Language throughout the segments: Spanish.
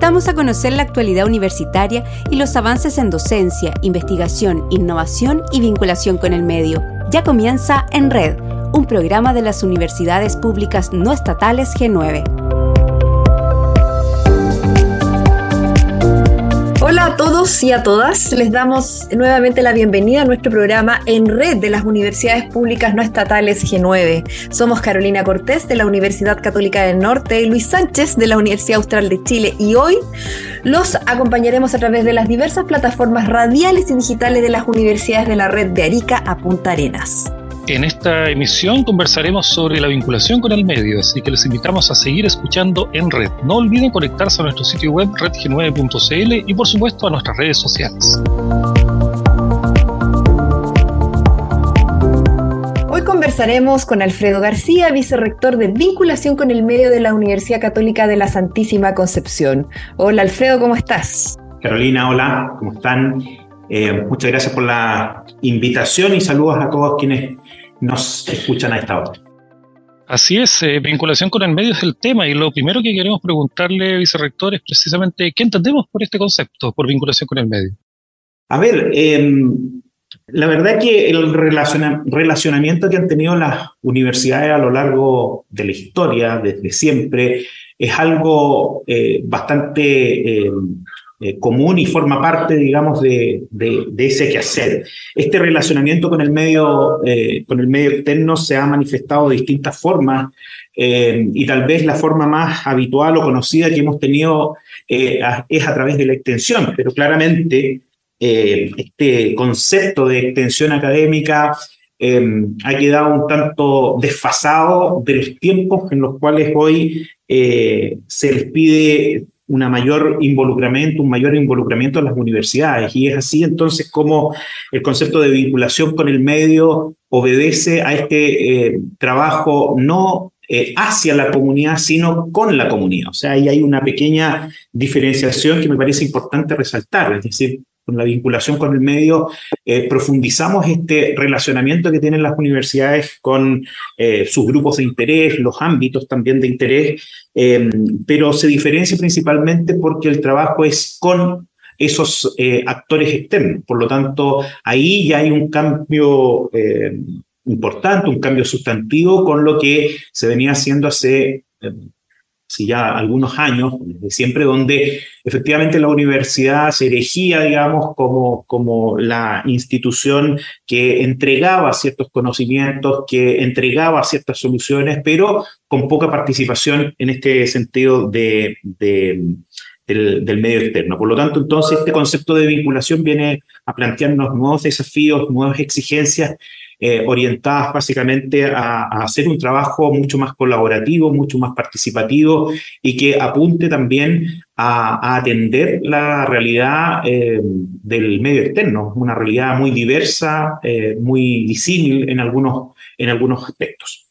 invitamos a conocer la actualidad universitaria y los avances en docencia, investigación, innovación y vinculación con el medio. Ya comienza En Red, un programa de las universidades públicas no estatales G9. Hola a todos y a todas. Les damos nuevamente la bienvenida a nuestro programa en red de las universidades públicas no estatales G9. Somos Carolina Cortés de la Universidad Católica del Norte y Luis Sánchez de la Universidad Austral de Chile y hoy los acompañaremos a través de las diversas plataformas radiales y digitales de las universidades de la red de Arica a Punta Arenas. En esta emisión conversaremos sobre la vinculación con el medio, así que les invitamos a seguir escuchando en red. No olviden conectarse a nuestro sitio web redg9.cl y por supuesto a nuestras redes sociales. Hoy conversaremos con Alfredo García, vicerrector de vinculación con el medio de la Universidad Católica de la Santísima Concepción. Hola Alfredo, ¿cómo estás? Carolina, hola, ¿cómo están? Eh, muchas gracias por la invitación y saludos a todos quienes nos escuchan a esta hora. Así es, eh, vinculación con el medio es el tema y lo primero que queremos preguntarle, vicerrector, es precisamente qué entendemos por este concepto, por vinculación con el medio. A ver, em, la verdad que el relacionamiento que han tenido las universidades a lo largo de la historia, desde siempre, es algo eh, bastante em, eh, común y forma parte, digamos, de, de, ese quehacer. Este relacionamiento con el medio, eh, con el medio externo se ha manifestado de distintas formas eh, y tal vez la forma más habitual o conocida que hemos tenido es a través de la extensión, pero claramente este concepto de extensión académica ha quedado un tanto desfasado de los tiempos en los cuales hoy se les pide una mayor involucramiento, un mayor involucramiento en las universidades. Y es así entonces como el concepto de vinculación con el medio obedece a este eh, trabajo no eh, hacia la comunidad, sino con la comunidad. O sea, ahí hay una pequeña diferenciación que me parece importante resaltar. Es decir, con la vinculación con el medio, eh, profundizamos este relacionamiento que tienen las universidades con eh, sus grupos de interés, los ámbitos también de interés, em, pero se diferencia principalmente porque el trabajo es con esos eh, actores externos. Por lo tanto, ahí ya hay un cambio em, importante, un cambio sustantivo con lo que se venía haciendo hace si ya algunos años, desde siempre, donde efectivamente la universidad se erigía, digamos, como, como la institución que entregaba ciertos conocimientos, que entregaba ciertas soluciones, pero con poca participación en este sentido de, del, del, medio externo. Por lo tanto, entonces, este concepto de vinculación viene a plantearnos nuevos desafíos, nuevas exigencias eh, orientadas básicamente a, hacer un trabajo mucho más colaborativo, mucho más participativo y que apunte también a, atender la realidad eh, del medio externo, una realidad muy diversa, eh, muy disímil en algunos, en algunos aspectos.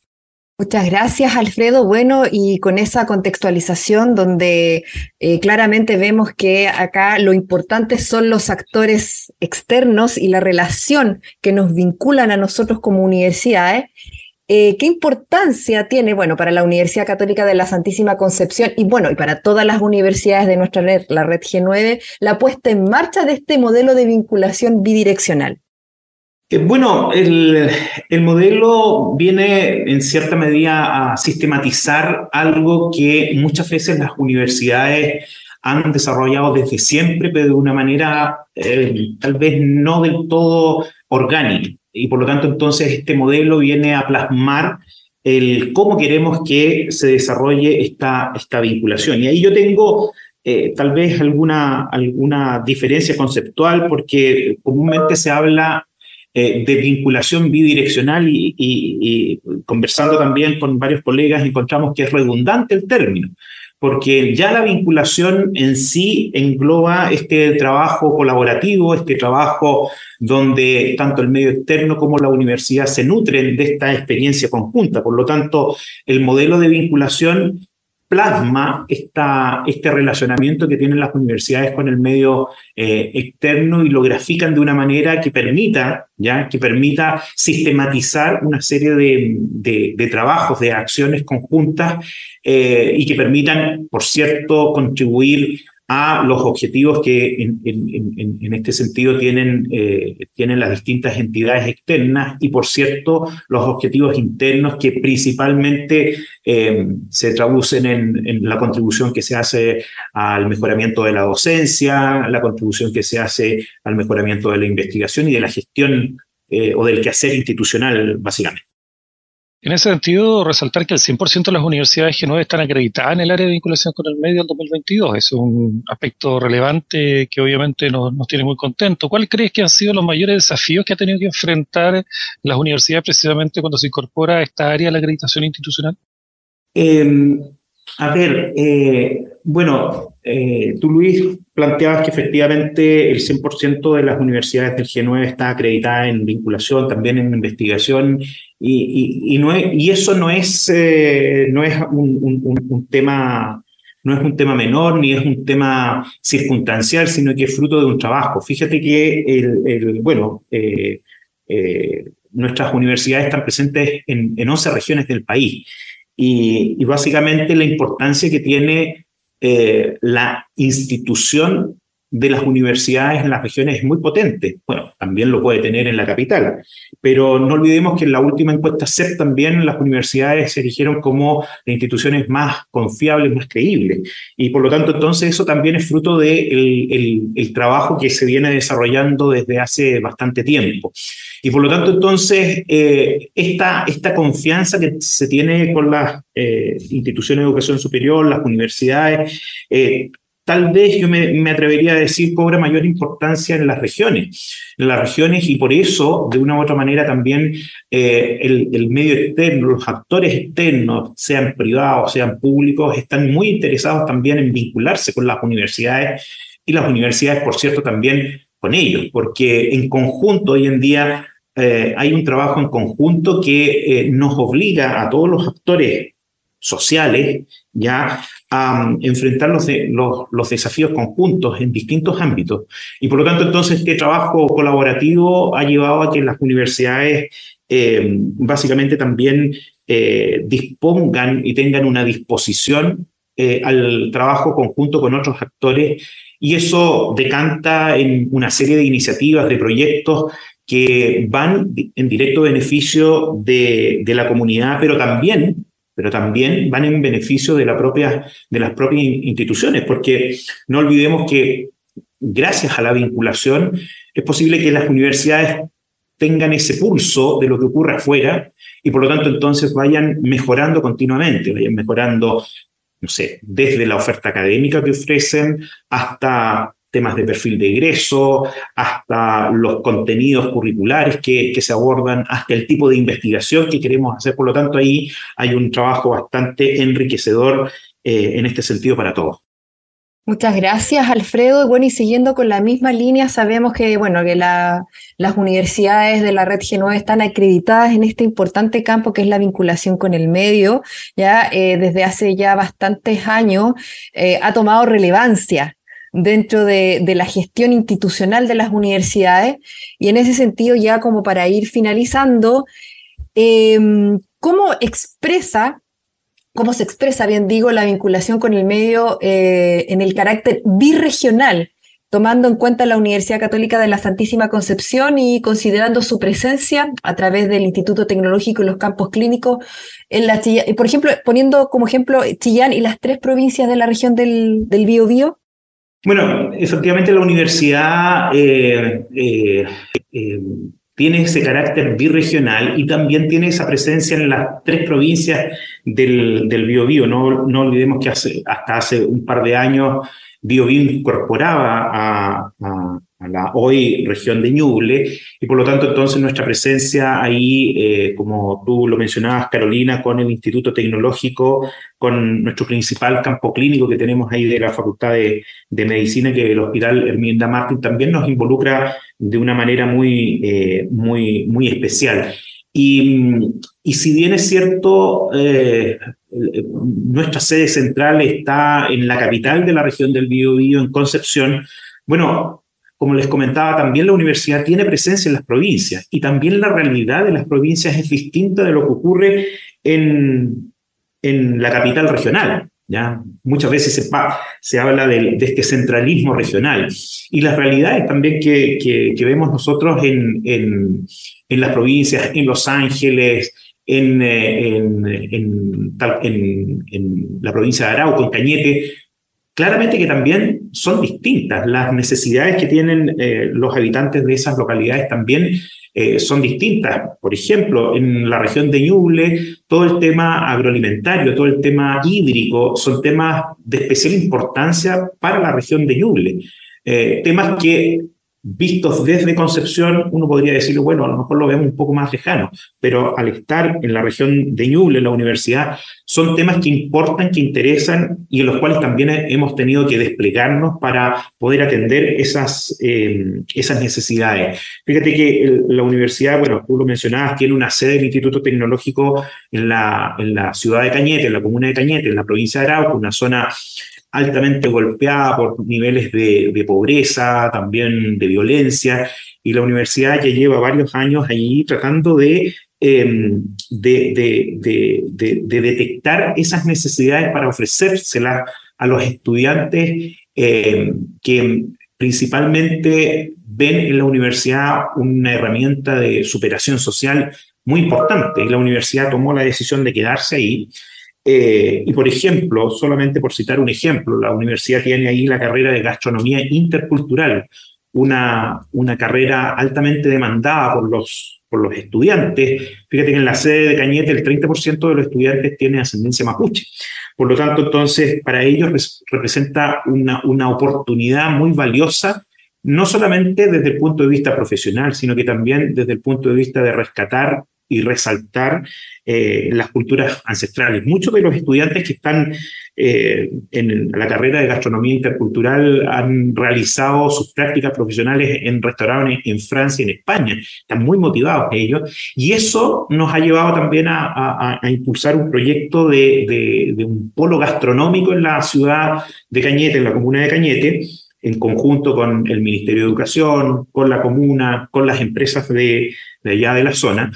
Muchas gracias, Alfredo. Bueno, y con esa contextualización donde eh, claramente vemos que acá lo importante son los actores externos y la relación que nos vinculan a nosotros como universidades, eh, ¿qué importancia tiene, bueno, para la Universidad Católica de la Santísima Concepción y bueno, y para todas las universidades de nuestra red, la red G9, la puesta en marcha de este modelo de vinculación bidireccional? Eh, bueno, el, modelo viene en cierta medida a sistematizar algo que muchas veces las universidades han desarrollado desde siempre, pero de una manera eh, tal vez no del todo orgánica. Y por lo tanto, entonces, este modelo viene a plasmar el cómo queremos que se desarrolle esta, esta vinculación. Y ahí yo tengo eh, tal vez alguna, alguna diferencia conceptual, porque comúnmente se habla eh, de vinculación bidireccional y, conversando también con varios colegas encontramos que es redundante el término, porque ya la vinculación en sí engloba este trabajo colaborativo, este trabajo donde tanto el medio externo como la universidad se nutren de esta experiencia conjunta. Por lo tanto, el modelo de vinculación plasma este relacionamiento que tienen las universidades con el medio eh, externo y lo grafican de una manera que permita, ¿ya? que permita sistematizar una serie de, de, trabajos, de acciones conjuntas eh, y que permitan, por cierto, contribuir a los objetivos que en, este sentido tienen, eh, tienen las distintas entidades externas y, por cierto, los objetivos internos que principalmente eh, se traducen en, la contribución que se hace al mejoramiento de la docencia, la contribución que se hace al mejoramiento de la investigación y de la gestión eh, o del quehacer institucional, básicamente. En ese sentido, resaltar que el 100% de las universidades G9 están acreditadas en el área de vinculación con el medio en 2022. Es un aspecto relevante que obviamente nos, tiene muy contentos. ¿Cuál crees que han sido los mayores desafíos que ha tenido que enfrentar las universidades precisamente cuando se incorpora a esta área de la acreditación institucional? Em, a ver, eh, bueno, eh, tú Luis planteabas que efectivamente el 100% de las universidades del G9 está acreditada en vinculación, también en investigación, y, y eso no es, eh, no es un, tema no es un tema menor ni es un tema circunstancial, sino que es fruto de un trabajo. Fíjate que el, bueno, nuestras universidades están presentes en, en 11 regiones del país y, básicamente la importancia que tiene eh, la institución de las universidades en las regiones es muy potente. Bueno, también lo puede tener en la capital, pero no olvidemos que en la última encuesta CEP también las universidades se eligieron como instituciones más confiables, más creíbles. Y por lo tanto, entonces eso también es fruto del de el, trabajo que se viene desarrollando desde hace bastante tiempo. Y por lo tanto, entonces, eh, esta, esta confianza que se tiene con las eh, instituciones de educación superior, las universidades, eh, tal vez yo me, atrevería a decir cobra mayor importancia en las regiones, en las regiones y por eso, de una u otra manera, también eh, el, medio externo, los actores externos, sean privados, sean públicos, están muy interesados también en vincularse con las universidades y las universidades, por cierto, también con ellos, porque en conjunto hoy en día eh, hay un trabajo en conjunto que eh, nos obliga a todos los actores sociales ya a enfrentar los, los, desafíos conjuntos en distintos ámbitos. Y por lo tanto, entonces, este trabajo colaborativo ha llevado a que las universidades eh, básicamente también eh, dispongan y tengan una disposición eh, al trabajo conjunto con otros actores y eso decanta en una serie de iniciativas, de proyectos que van en directo beneficio de, de la comunidad, pero también pero también van en beneficio de, la propia, de las propias instituciones, porque no olvidemos que gracias a la vinculación es posible que las universidades tengan ese pulso de lo que ocurre afuera y por lo tanto entonces vayan mejorando continuamente, vayan mejorando, no sé, desde la oferta académica que ofrecen hasta temas de perfil de ingreso, hasta los contenidos curriculares que, que, se abordan, hasta el tipo de investigación que queremos hacer. Por lo tanto, ahí hay un trabajo bastante enriquecedor eh, en este sentido para todos. Muchas gracias, Alfredo. Bueno, y siguiendo con la misma línea, sabemos que, bueno, que la, las universidades de la red G9 están acreditadas en este importante campo que es la vinculación con el medio. Ya eh, desde hace ya bastantes años eh, ha tomado relevancia dentro de, la gestión institucional de las universidades. Y en ese sentido, ya como para ir finalizando, em, ¿cómo expresa, cómo se expresa, bien digo, la vinculación con el medio eh, en el carácter birregional? tomando en cuenta la Universidad Católica de la Santísima Concepción y considerando su presencia a través del Instituto Tecnológico y los campos clínicos en la Chillán, por ejemplo, poniendo como ejemplo Chillán y las tres provincias de la región del, del Biobío, bueno, efectivamente la universidad eh, eh, eh, tiene ese carácter birregional y también tiene esa presencia en las tres provincias del, del Biobío. No, no olvidemos que hasta hace un par de años Biobío incorporaba a la hoy región de Ñuble, y por lo tanto entonces nuestra presencia ahí, eh, como tú lo mencionabas, Carolina, con el Instituto Tecnológico, con nuestro principal campo clínico que tenemos ahí de la Facultad de, Medicina, que el Hospital Herminda Martín también nos involucra de una manera muy, eh, muy, muy especial. Y, y, si bien es cierto, eh, nuestra sede central está en la capital de la región del Biobío, en Concepción, bueno, como les comentaba, también la universidad tiene presencia en las provincias y también la realidad de las provincias es distinta de lo que ocurre en, en la capital regional. ¿ya? Muchas veces se, habla de, este centralismo regional y las realidades también que, que, vemos nosotros en, en, en, las provincias, en Los Ángeles, en, eh, en, la provincia de Arauco, en Cañete, claramente que también son distintas. Las necesidades que tienen eh, los habitantes de esas localidades también eh, son distintas. Por ejemplo, en la región de Ñuble, todo el tema agroalimentario, todo el tema hídrico, son temas de especial importancia para la región de Ñuble. Eh, temas que vistos desde Concepción, uno podría decirlo, bueno, a lo mejor lo vemos un poco más lejano, pero al estar en la región de Ñuble, en la universidad, son temas que importan, que interesan y en los cuales también hemos tenido que desplegarnos para poder atender esas, eh, esas necesidades. Fíjate que la universidad, bueno, tú lo mencionabas, tiene una sede del Instituto Tecnológico en la, en la ciudad de Cañete, en la comuna de Cañete, en la provincia de Arauco, una zona altamente golpeada por niveles de, pobreza, también de violencia, y la universidad ya lleva varios años ahí tratando em, de, de, detectar esas necesidades para ofrecérselas a los estudiantes em, que principalmente ven en la universidad una herramienta de superación social muy importante, y la universidad tomó la decisión de quedarse ahí eh, y por ejemplo, solamente por citar un ejemplo, la universidad tiene ahí la carrera de gastronomía intercultural, una, una carrera altamente demandada por los, por los estudiantes. Fíjate que en la sede de Cañete el 30% de los estudiantes tiene ascendencia mapuche. Por lo tanto, entonces, para ellos representa una, una oportunidad muy valiosa no solamente desde el punto de vista profesional, sino que también desde el punto de vista de rescatar y resaltar eh, las culturas ancestrales. Muchos de los estudiantes que están eh, en la carrera de gastronomía intercultural han realizado sus prácticas profesionales en restaurantes en Francia y en España. Están muy motivados ellos. Y eso nos ha llevado también a, impulsar un proyecto de, de, un polo gastronómico en la ciudad de Cañete, en la comuna de Cañete, en conjunto con el Ministerio de Educación, con la comuna, con las empresas de, de allá de la zona,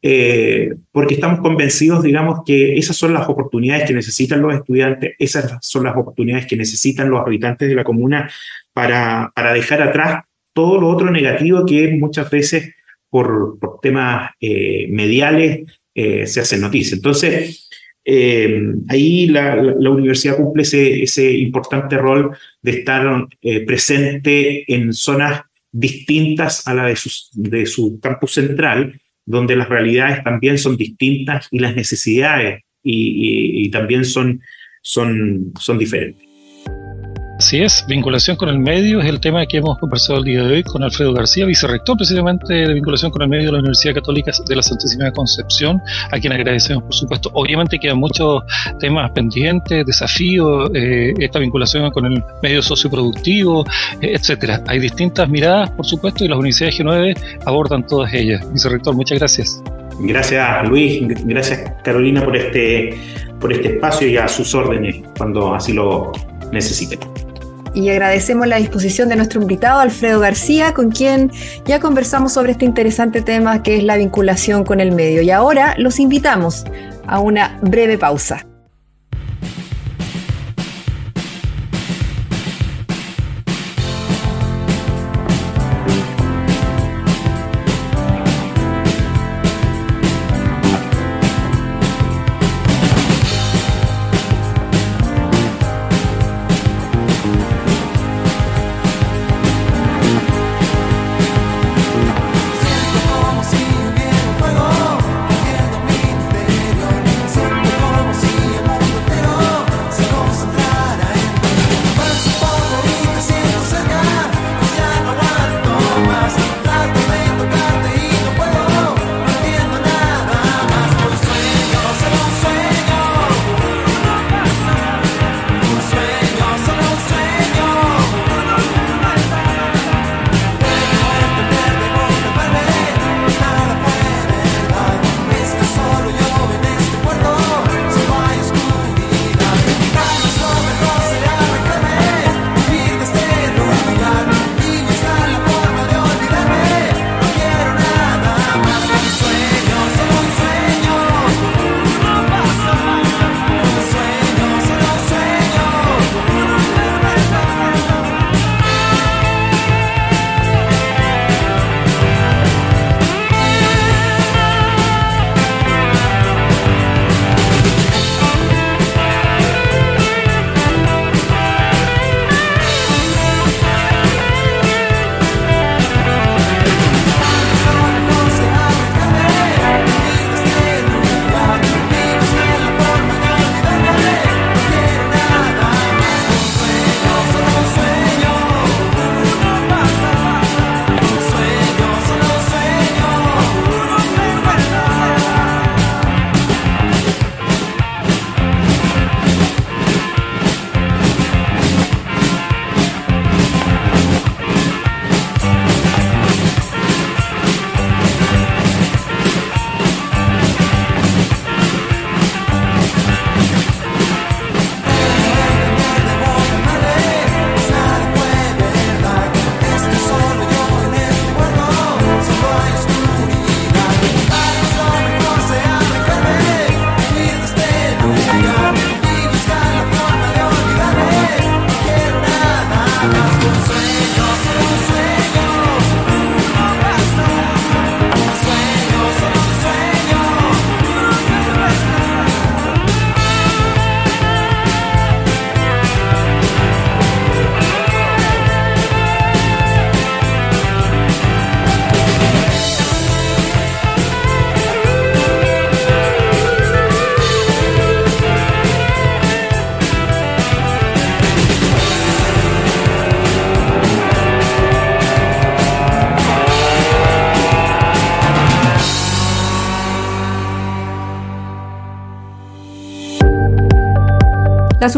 eh, porque estamos convencidos, digamos, que esas son las oportunidades que necesitan los estudiantes, esas son las oportunidades que necesitan los habitantes de la comuna para, para dejar atrás todo lo otro negativo que muchas veces por, temas eh, mediales eh, se hace noticia. Entonces, ahí la, universidad cumple ese, importante rol de estar presente en zonas distintas a la de su campus central, donde las realidades también son distintas y las necesidades y, también son, son, son diferentes. Así es, vinculación con el medio es el tema que hemos conversado el día de hoy con Alfredo García, vicerrector precisamente de vinculación con el medio de la Universidad Católica de la Santísima Concepción, a quien agradecemos por supuesto. Obviamente quedan muchos temas pendientes, desafíos, eh, esta vinculación con el medio socioproductivo, eh, etcétera. Hay distintas miradas, por supuesto, y las universidades G9 abordan todas ellas. Vicerrector, muchas gracias. Gracias Luis, gracias Carolina por este, por este espacio y a sus órdenes cuando así lo necesiten y agradecemos la disposición de nuestro invitado Alfredo García, con quien ya conversamos sobre este interesante tema que es la vinculación con el medio. Y ahora los invitamos a una breve pausa.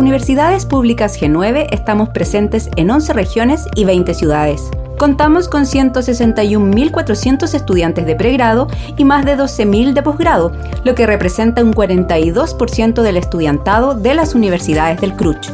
Universidades públicas G9 estamos presentes en 11 regiones y 20 ciudades. Contamos con 161.400 estudiantes de pregrado y más de 12.000 de posgrado, lo que representa un 42% del estudiantado de las universidades del CRUCH.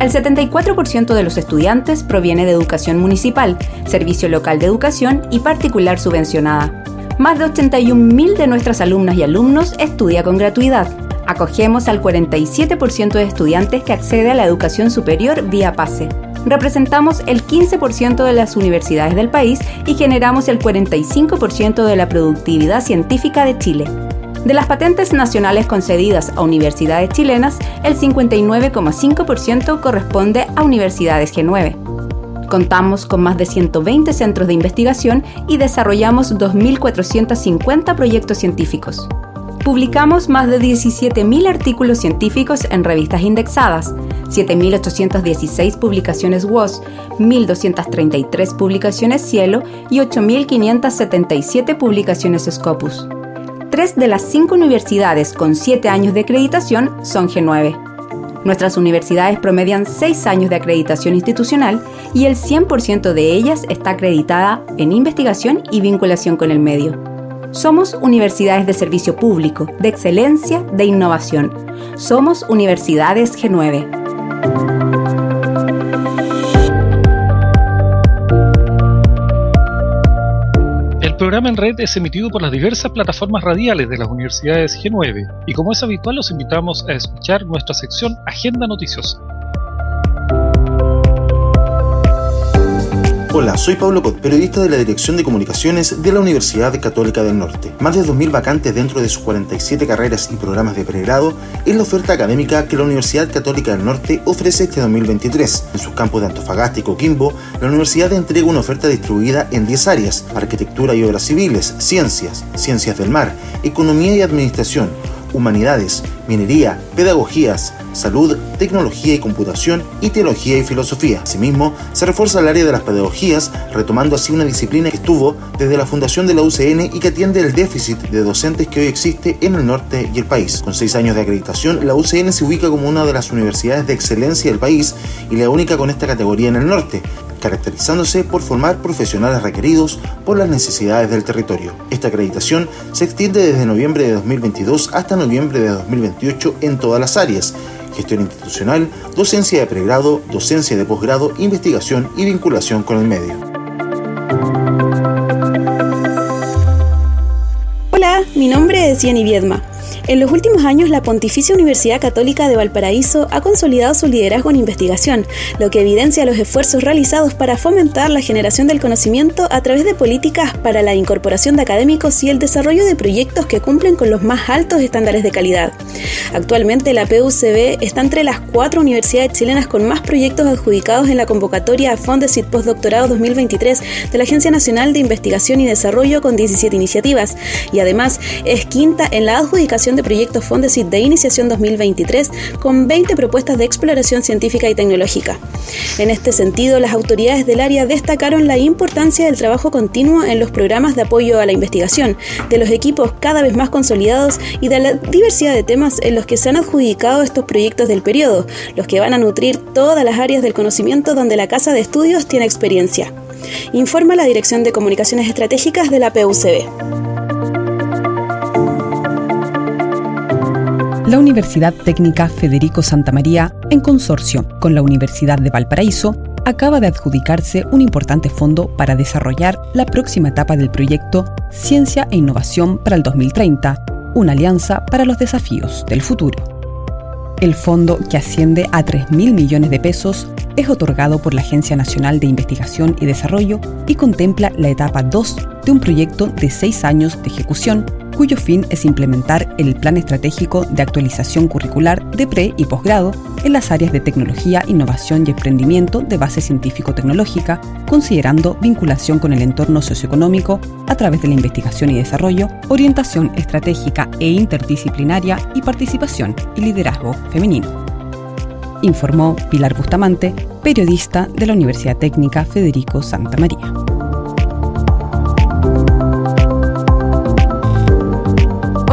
El 74% de los estudiantes proviene de educación municipal, servicio local de educación y particular subvencionada. Más de 81.000 de nuestras alumnas y alumnos estudia con gratuidad. Acogemos al 47% de estudiantes que accede a la educación superior vía PASE. Representamos el 15% de las universidades del país y generamos el 45% de la productividad científica de Chile. De las patentes nacionales concedidas a universidades chilenas, el 59,5% corresponde a universidades G9. Contamos con más de 120 centros de investigación y desarrollamos 2.450 proyectos científicos. Publicamos más de 17.000 artículos científicos en revistas indexadas, 7.816 publicaciones WOS, 1.233 publicaciones Cielo y 8.577 publicaciones Scopus. Tres de las cinco universidades con siete años de acreditación son G9. Nuestras universidades promedian seis años de acreditación institucional y el 100% de ellas está acreditada en investigación y vinculación con el medio. Somos universidades de servicio público, de excelencia, de innovación. Somos Universidades G9. El programa en red es emitido por las diversas plataformas radiales de las universidades G9 y como es habitual los invitamos a escuchar nuestra sección Agenda Noticiosa. Hola, soy Pablo Cot, periodista de la Dirección de Comunicaciones de la Universidad Católica del Norte. Más de 2.000 vacantes dentro de sus 47 carreras y programas de pregrado es la oferta académica que la Universidad Católica del Norte ofrece este 2023. En sus campos de Antofagasta y Coquimbo, la universidad entrega una oferta distribuida en 10 áreas, arquitectura y obras civiles, ciencias, ciencias del mar, economía y administración, humanidades, minería, pedagogías, salud, tecnología y computación y teología y filosofía. Asimismo, se refuerza el área de las pedagogías, retomando así una disciplina que estuvo desde la fundación de la UCN y que atiende el déficit de docentes que hoy existe en el norte y el país. Con seis años de acreditación, la UCN se ubica como una de las universidades de excelencia del país y la única con esta categoría en el norte, caracterizándose por formar profesionales requeridos por las necesidades del territorio. Esta acreditación se extiende desde noviembre de 2022 hasta noviembre de 2028 en todas las áreas, gestión institucional, docencia de pregrado, docencia de posgrado, investigación y vinculación con el medio. Hola, mi nombre es Jenny Viedma. En los últimos años, la Pontificia Universidad Católica de Valparaíso ha consolidado su liderazgo en investigación, lo que evidencia los esfuerzos realizados para fomentar la generación del conocimiento a través de políticas para la incorporación de académicos y el desarrollo de proyectos que cumplen con los más altos estándares de calidad. Actualmente, la PUCB está entre las cuatro universidades chilenas con más proyectos adjudicados en la convocatoria Fondesit Postdoctorado 2023 de la Agencia Nacional de Investigación y Desarrollo con 17 iniciativas, y además es quinta en la adjudicación de proyectos Fondesit de Iniciación 2023 con 20 propuestas de exploración científica y tecnológica. En este sentido, las autoridades del área destacaron la importancia del trabajo continuo en los programas de apoyo a la investigación, de los equipos cada vez más consolidados y de la diversidad de temas en los que se han adjudicado estos proyectos del periodo, los que van a nutrir todas las áreas del conocimiento donde la Casa de Estudios tiene experiencia. Informa la Dirección de Comunicaciones Estratégicas de la PUCB. La Universidad Técnica Federico Santa María, en consorcio con la Universidad de Valparaíso, acaba de adjudicarse un importante fondo para desarrollar la próxima etapa del proyecto Ciencia e Innovación para el 2030, una alianza para los desafíos del futuro. El fondo, que asciende a 3.000 millones de pesos, es otorgado por la Agencia Nacional de Investigación y Desarrollo y contempla la etapa 2 de un proyecto de seis años de ejecución cuyo fin es implementar el Plan Estratégico de Actualización Curricular de pre y posgrado en las áreas de tecnología, innovación y emprendimiento de base científico-tecnológica, considerando vinculación con el entorno socioeconómico a través de la investigación y desarrollo, orientación estratégica e interdisciplinaria y participación y liderazgo femenino. Informó Pilar Bustamante, periodista de la Universidad Técnica Federico Santa María.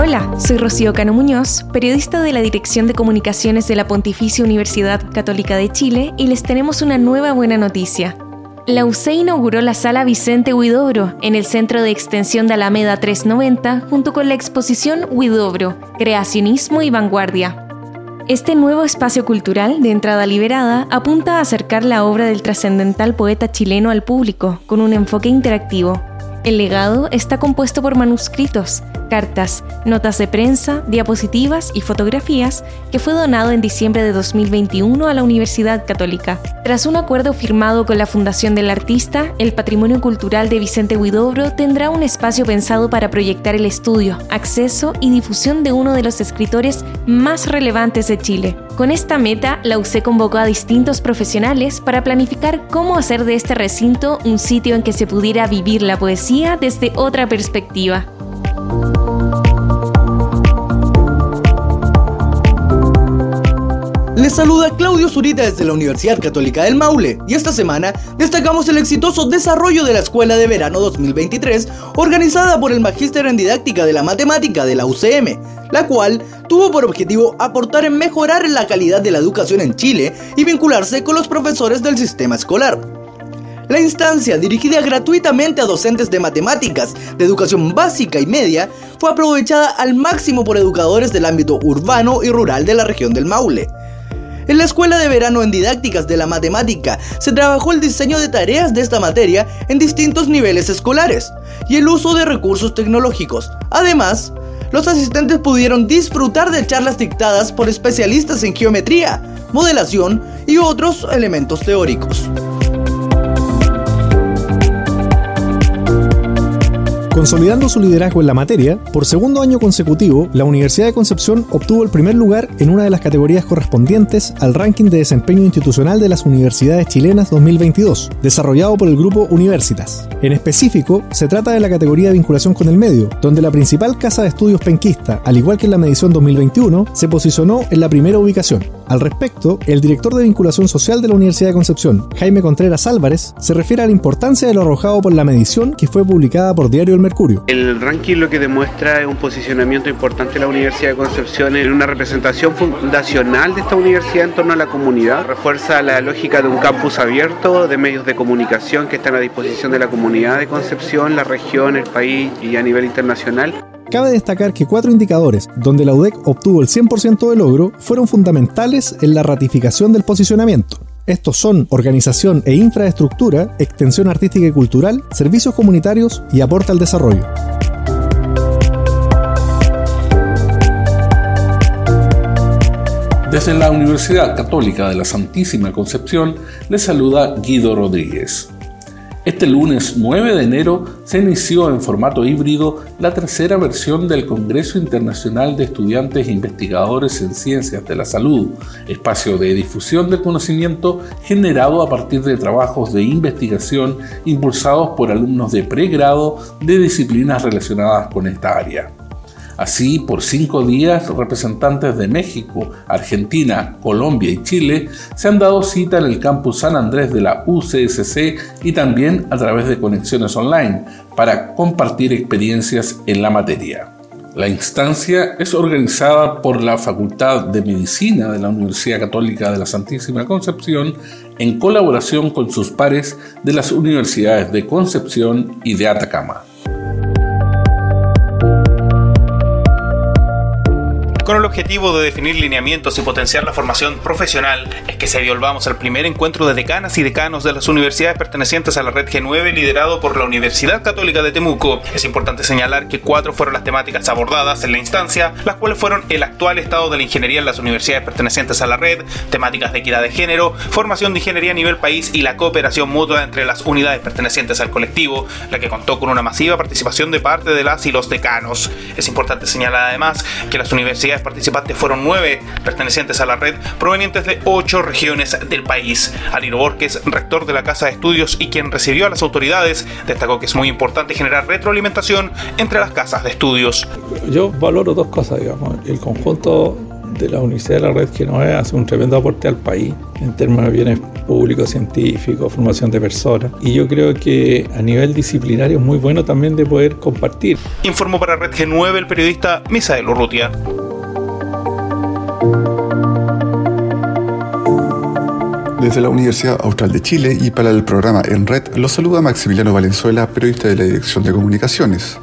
Hola, Soy Rocío Cano Muñoz, periodista de la Dirección de Comunicaciones de la Pontificia Universidad Católica de Chile y les tenemos una nueva buena noticia. La UCE inauguró la sala Vicente Huidobro en el Centro de Extensión de Alameda 390 junto con la exposición Huidobro, Creacionismo y Vanguardia. Este nuevo espacio cultural de entrada liberada apunta a acercar la obra del trascendental poeta chileno al público con un enfoque interactivo. El legado está compuesto por manuscritos, cartas, notas de prensa, diapositivas y fotografías que fue donado en diciembre de 2021 a la Universidad Católica. Tras un acuerdo firmado con la Fundación del Artista, el Patrimonio Cultural de Vicente Huidobro tendrá un espacio pensado para proyectar el estudio, acceso y difusión de uno de los escritores más relevantes de Chile. Con esta meta, la UC convocó a distintos profesionales para planificar cómo hacer de este recinto un sitio en que se pudiera vivir la poesía desde otra perspectiva. Les saluda Claudio Zurita desde la Universidad Católica del Maule y esta semana destacamos el exitoso desarrollo de la Escuela de Verano 2023 organizada por el Magíster en Didáctica de la Matemática de la UCM, la cual tuvo por objetivo aportar en mejorar la calidad de la educación en Chile y vincularse con los profesores del sistema escolar. La instancia, dirigida gratuitamente a docentes de matemáticas, de educación básica y media, fue aprovechada al máximo por educadores del ámbito urbano y rural de la región del Maule. En la escuela de verano en didácticas de la matemática se trabajó el diseño de tareas de esta materia en distintos niveles escolares y el uso de recursos tecnológicos. Además, los asistentes pudieron disfrutar de charlas dictadas por especialistas en geometría, modelación y otros elementos teóricos. Consolidando su liderazgo en la materia, por segundo año consecutivo, la Universidad de Concepción obtuvo el primer lugar en una de las categorías correspondientes al ranking de desempeño institucional de las universidades chilenas 2022, desarrollado por el grupo Universitas. En específico, se trata de la categoría de vinculación con el medio, donde la principal casa de estudios penquista, al igual que en la medición 2021, se posicionó en la primera ubicación. Al respecto, el director de vinculación social de la Universidad de Concepción, Jaime Contreras Álvarez, se refiere a la importancia de lo arrojado por la medición que fue publicada por Diario El Mercurio. El ranking lo que demuestra es un posicionamiento importante de la Universidad de Concepción en una representación fundacional de esta universidad en torno a la comunidad. Refuerza la lógica de un campus abierto, de medios de comunicación que están a disposición de la comunidad de Concepción, la región, el país y a nivel internacional. Cabe destacar que cuatro indicadores donde la UDEC obtuvo el 100% de logro fueron fundamentales en la ratificación del posicionamiento. Estos son organización e infraestructura, extensión artística y cultural, servicios comunitarios y aporte al desarrollo. Desde la Universidad Católica de la Santísima Concepción les saluda Guido Rodríguez. Este lunes 9 de enero se inició en formato híbrido la tercera versión del Congreso Internacional de Estudiantes e Investigadores en Ciencias de la Salud, espacio de difusión del conocimiento generado a partir de trabajos de investigación impulsados por alumnos de pregrado de disciplinas relacionadas con esta área. Así, por cinco días, representantes de México, Argentina, Colombia y Chile se han dado cita en el campus San Andrés de la UCSC y también a través de conexiones online para compartir experiencias en la materia. La instancia es organizada por la Facultad de Medicina de la Universidad Católica de la Santísima Concepción en colaboración con sus pares de las universidades de Concepción y de Atacama. Con el objetivo de definir lineamientos y potenciar la formación profesional, es que se dio el vamos al primer encuentro de decanas y decanos de las universidades pertenecientes a la red G9 liderado por la Universidad Católica de Temuco. Es importante señalar que cuatro fueron las temáticas abordadas en la instancia, las cuales fueron el actual estado de la ingeniería en las universidades pertenecientes a la red, temáticas de equidad de género, formación de ingeniería a nivel país y la cooperación mutua entre las unidades pertenecientes al colectivo, la que contó con una masiva participación de parte de las y los decanos. Es importante señalar además que las universidades participantes fueron nueve, pertenecientes a la red, provenientes de ocho regiones del país. Aliro Borges, rector de la Casa de Estudios y quien recibió a las autoridades, destacó que es muy importante generar retroalimentación entre las casas de estudios. Yo valoro dos cosas, digamos. El conjunto de la Universidad de la Red que nos hace un tremendo aporte al país en términos de bienes público, científico, formación de personas. Y yo creo que a nivel disciplinario es muy bueno también de poder compartir. Informó para Red G9 el periodista Misael Urrutia. Desde la Universidad Austral de Chile y para el programa En Red, los saluda Maximiliano Valenzuela, periodista de la Dirección de Comunicaciones.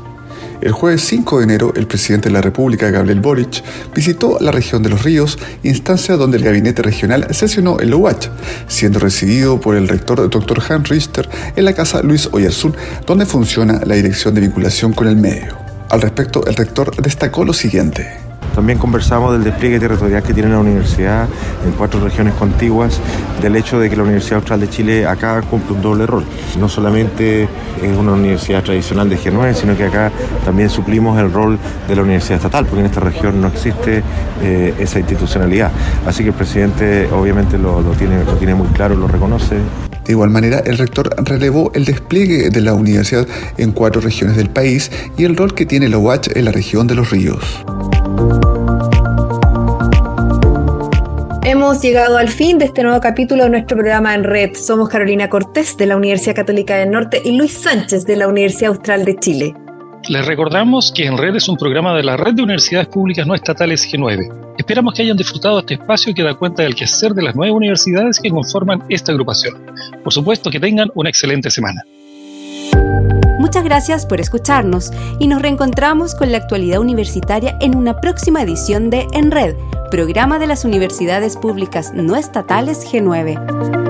El jueves 5 de enero, el presidente de la República, Gabriel Boric, visitó la región de los ríos, instancia donde el gabinete regional sesionó el UACH, siendo recibido por el rector Dr. Hans Richter en la casa Luis Oyarzún, donde funciona la Dirección de Vinculación con el Medio. Al respecto, el rector destacó lo siguiente. También conversamos del despliegue territorial que tiene la universidad en cuatro regiones contiguas, del hecho de que la Universidad Austral de Chile acá cumple un doble rol. No solamente es una universidad tradicional de G9, sino que acá también suplimos el rol de la universidad estatal, porque en esta región no existe eh, esa institucionalidad. Así que el presidente obviamente lo, tiene muy claro, lo reconoce. De igual manera, el rector relevó el despliegue de la universidad en cuatro regiones del país y el rol que tiene la UACH en la región de los ríos. Hemos llegado al fin de este nuevo capítulo de nuestro programa en red. Somos Carolina Cortés de la Universidad Católica del Norte y Luis Sánchez de la Universidad Austral de Chile. Les recordamos que En Red es un programa de la Red de Universidades Públicas No Estatales G9. Esperamos que hayan disfrutado este espacio que da cuenta del quehacer de las nueve universidades que conforman esta agrupación. Por supuesto que tengan una excelente semana. Muchas gracias por escucharnos y nos reencontramos con la actualidad universitaria en una próxima edición de En Red, programa de las universidades públicas no estatales G9.